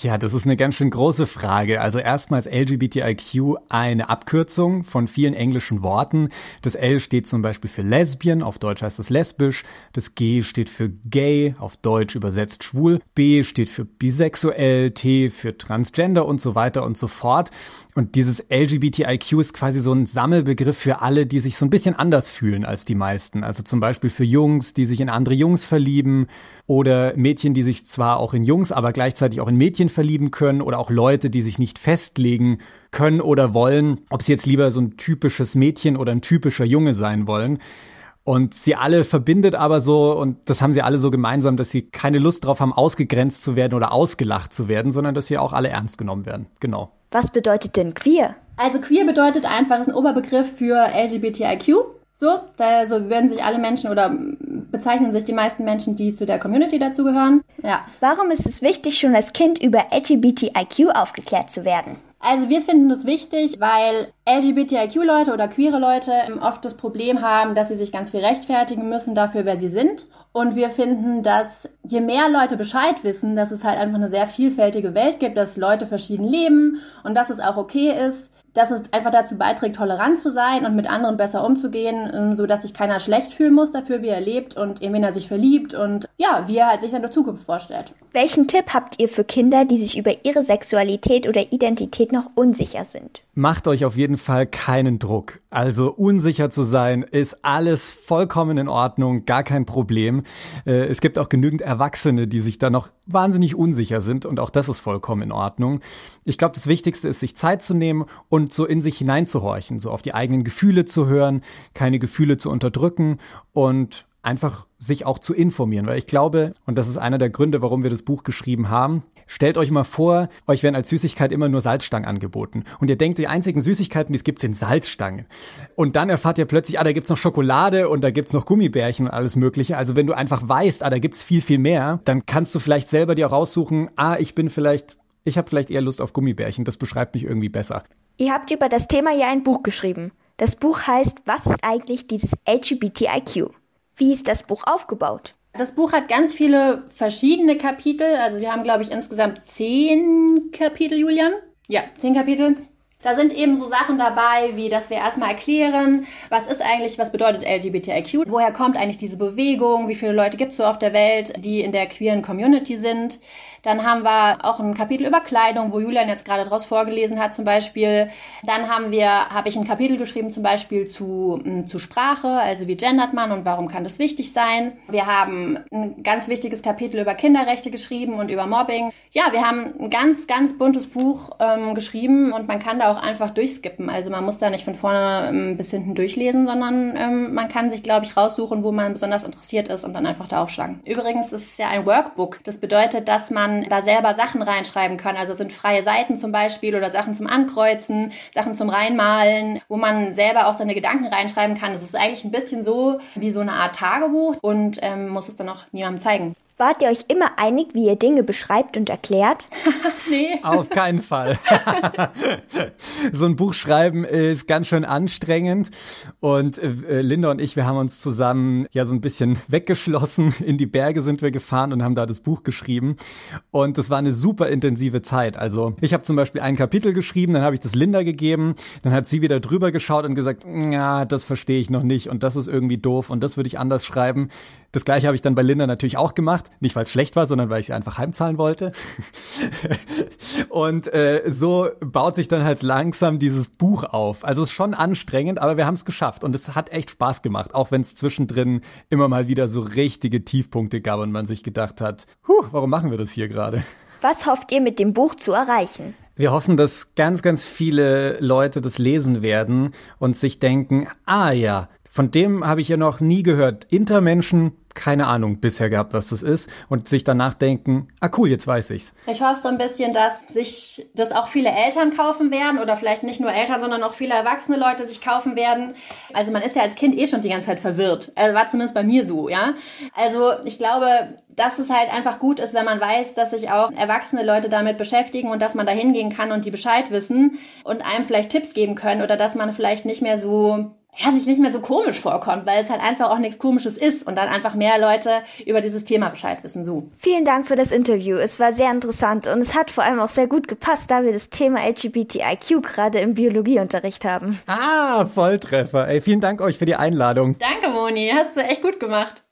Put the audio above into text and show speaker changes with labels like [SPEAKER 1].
[SPEAKER 1] Tja, das ist eine ganz schön große Frage. Also erstmal ist LGBTIQ eine Abkürzung von vielen englischen Worten. Das L steht zum Beispiel für Lesbian, auf Deutsch heißt es lesbisch. Das G steht für gay, auf Deutsch übersetzt schwul. B steht für bisexuell, T für transgender und so weiter und so fort. Und dieses LGBTIQ ist quasi so ein Sammelbegriff für alle, die sich so ein bisschen anders fühlen als die meisten. Also zum Beispiel für Jungs, die sich in andere Jungs verlieben oder Mädchen, die sich zwar auch in Jungs, aber gleichzeitig auch in Mädchen verlieben können oder auch Leute, die sich nicht festlegen können oder wollen, ob sie jetzt lieber so ein typisches Mädchen oder ein typischer Junge sein wollen. Und sie alle verbindet aber so, und das haben sie alle so gemeinsam, dass sie keine Lust drauf haben, ausgegrenzt zu werden oder ausgelacht zu werden, sondern dass sie auch alle ernst genommen werden. Genau.
[SPEAKER 2] Was bedeutet denn queer?
[SPEAKER 3] Also queer bedeutet einfach, ist ein Oberbegriff für LGBTIQ. So, da so würden sich alle Menschen oder bezeichnen sich die meisten Menschen, die zu der Community dazugehören.
[SPEAKER 2] Ja. Warum ist es wichtig, schon als Kind über LGBTIQ aufgeklärt zu werden?
[SPEAKER 3] Also wir finden das wichtig, weil LGBTIQ-Leute oder queere Leute oft das Problem haben, dass sie sich ganz viel rechtfertigen müssen dafür, wer sie sind. Und wir finden, dass je mehr Leute Bescheid wissen, dass es halt einfach eine sehr vielfältige Welt gibt, dass Leute verschieden leben und dass es auch okay ist, dass es einfach dazu beiträgt, tolerant zu sein und mit anderen besser umzugehen, ähm, so dass sich keiner schlecht fühlen muss dafür, wie er lebt und in wen er sich verliebt und ja, wie er halt sich seine Zukunft vorstellt.
[SPEAKER 2] Welchen Tipp habt ihr für Kinder, die sich über ihre Sexualität oder Identität noch unsicher sind?
[SPEAKER 1] Macht euch auf jeden Fall keinen Druck. Also unsicher zu sein ist alles vollkommen in Ordnung, gar kein Problem. Äh, es gibt auch genügend Erwachsene, die sich da noch wahnsinnig unsicher sind und auch das ist vollkommen in Ordnung. Ich glaube, das Wichtigste ist, sich Zeit zu nehmen und so in sich hineinzuhorchen, so auf die eigenen Gefühle zu hören, keine Gefühle zu unterdrücken und einfach sich auch zu informieren, weil ich glaube, und das ist einer der Gründe, warum wir das Buch geschrieben haben, stellt euch mal vor, euch werden als Süßigkeit immer nur Salzstangen angeboten und ihr denkt, die einzigen Süßigkeiten, die es gibt, sind Salzstangen. Und dann erfahrt ihr plötzlich, ah, da gibt's noch Schokolade und da gibt's noch Gummibärchen und alles mögliche. Also wenn du einfach weißt, ah, da gibt's viel, viel mehr, dann kannst du vielleicht selber dir auch raussuchen, ah, ich bin vielleicht ich habe vielleicht eher Lust auf Gummibärchen, das beschreibt mich irgendwie besser.
[SPEAKER 2] Ihr habt über das Thema ja ein Buch geschrieben. Das Buch heißt Was ist eigentlich dieses LGBTIQ? Wie ist das Buch aufgebaut?
[SPEAKER 3] Das Buch hat ganz viele verschiedene Kapitel. Also wir haben, glaube ich, insgesamt zehn Kapitel, Julian. Ja, zehn Kapitel. Da sind eben so Sachen dabei, wie dass wir erstmal erklären, was ist eigentlich, was bedeutet LGBTIQ, woher kommt eigentlich diese Bewegung, wie viele Leute gibt es so auf der Welt, die in der queeren Community sind. Dann haben wir auch ein Kapitel über Kleidung, wo Julian jetzt gerade draus vorgelesen hat zum Beispiel. Dann haben wir, habe ich ein Kapitel geschrieben zum Beispiel zu, mm, zu Sprache, also wie gendert man und warum kann das wichtig sein. Wir haben ein ganz wichtiges Kapitel über Kinderrechte geschrieben und über Mobbing. Ja, wir haben ein ganz, ganz buntes Buch ähm, geschrieben und man kann da auch einfach durchskippen. Also man muss da nicht von vorne ähm, bis hinten durchlesen, sondern ähm, man kann sich, glaube ich, raussuchen, wo man besonders interessiert ist und dann einfach da aufschlagen. Übrigens ist es ja ein Workbook. Das bedeutet, dass man da selber Sachen reinschreiben kann. Also sind freie Seiten zum Beispiel oder Sachen zum Ankreuzen, Sachen zum Reinmalen, wo man selber auch seine Gedanken reinschreiben kann. Es ist eigentlich ein bisschen so wie so eine Art Tagebuch und ähm, muss es dann auch niemandem zeigen.
[SPEAKER 2] Wart ihr euch immer einig, wie ihr Dinge beschreibt und erklärt?
[SPEAKER 1] nee. Auf keinen Fall. so ein Buch schreiben ist ganz schön anstrengend. Und äh, Linda und ich, wir haben uns zusammen ja so ein bisschen weggeschlossen. In die Berge sind wir gefahren und haben da das Buch geschrieben. Und das war eine super intensive Zeit. Also ich habe zum Beispiel ein Kapitel geschrieben, dann habe ich das Linda gegeben. Dann hat sie wieder drüber geschaut und gesagt, ja, das verstehe ich noch nicht und das ist irgendwie doof und das würde ich anders schreiben. Das gleiche habe ich dann bei Linda natürlich auch gemacht. Nicht, weil es schlecht war, sondern weil ich sie einfach heimzahlen wollte. und äh, so baut sich dann halt langsam dieses Buch auf. Also es ist schon anstrengend, aber wir haben es geschafft. Und es hat echt Spaß gemacht, auch wenn es zwischendrin immer mal wieder so richtige Tiefpunkte gab und man sich gedacht hat, huh, warum machen wir das hier gerade?
[SPEAKER 2] Was hofft ihr mit dem Buch zu erreichen?
[SPEAKER 1] Wir hoffen, dass ganz, ganz viele Leute das lesen werden und sich denken, ah ja, von dem habe ich ja noch nie gehört. Intermenschen, keine Ahnung bisher gehabt, was das ist. Und sich danach denken, ah cool, jetzt weiß ich's.
[SPEAKER 3] Ich hoffe so ein bisschen, dass sich das auch viele Eltern kaufen werden oder vielleicht nicht nur Eltern, sondern auch viele erwachsene Leute sich kaufen werden. Also man ist ja als Kind eh schon die ganze Zeit verwirrt. Also war zumindest bei mir so, ja. Also ich glaube, dass es halt einfach gut ist, wenn man weiß, dass sich auch erwachsene Leute damit beschäftigen und dass man da hingehen kann und die Bescheid wissen und einem vielleicht Tipps geben können oder dass man vielleicht nicht mehr so ja, sich nicht mehr so komisch vorkommt, weil es halt einfach auch nichts Komisches ist und dann einfach mehr Leute über dieses Thema Bescheid wissen. So.
[SPEAKER 2] Vielen Dank für das Interview. Es war sehr interessant und es hat vor allem auch sehr gut gepasst, da wir das Thema LGBTIQ gerade im Biologieunterricht haben.
[SPEAKER 1] Ah, Volltreffer. Ey, vielen Dank euch für die Einladung.
[SPEAKER 3] Danke, Moni. Hast du echt gut gemacht.